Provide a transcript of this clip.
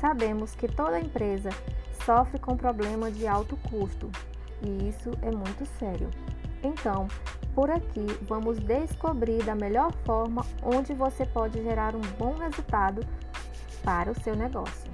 Sabemos que toda empresa sofre com problema de alto custo e isso é muito sério. Então, por aqui vamos descobrir da melhor forma onde você pode gerar um bom resultado para o seu negócio.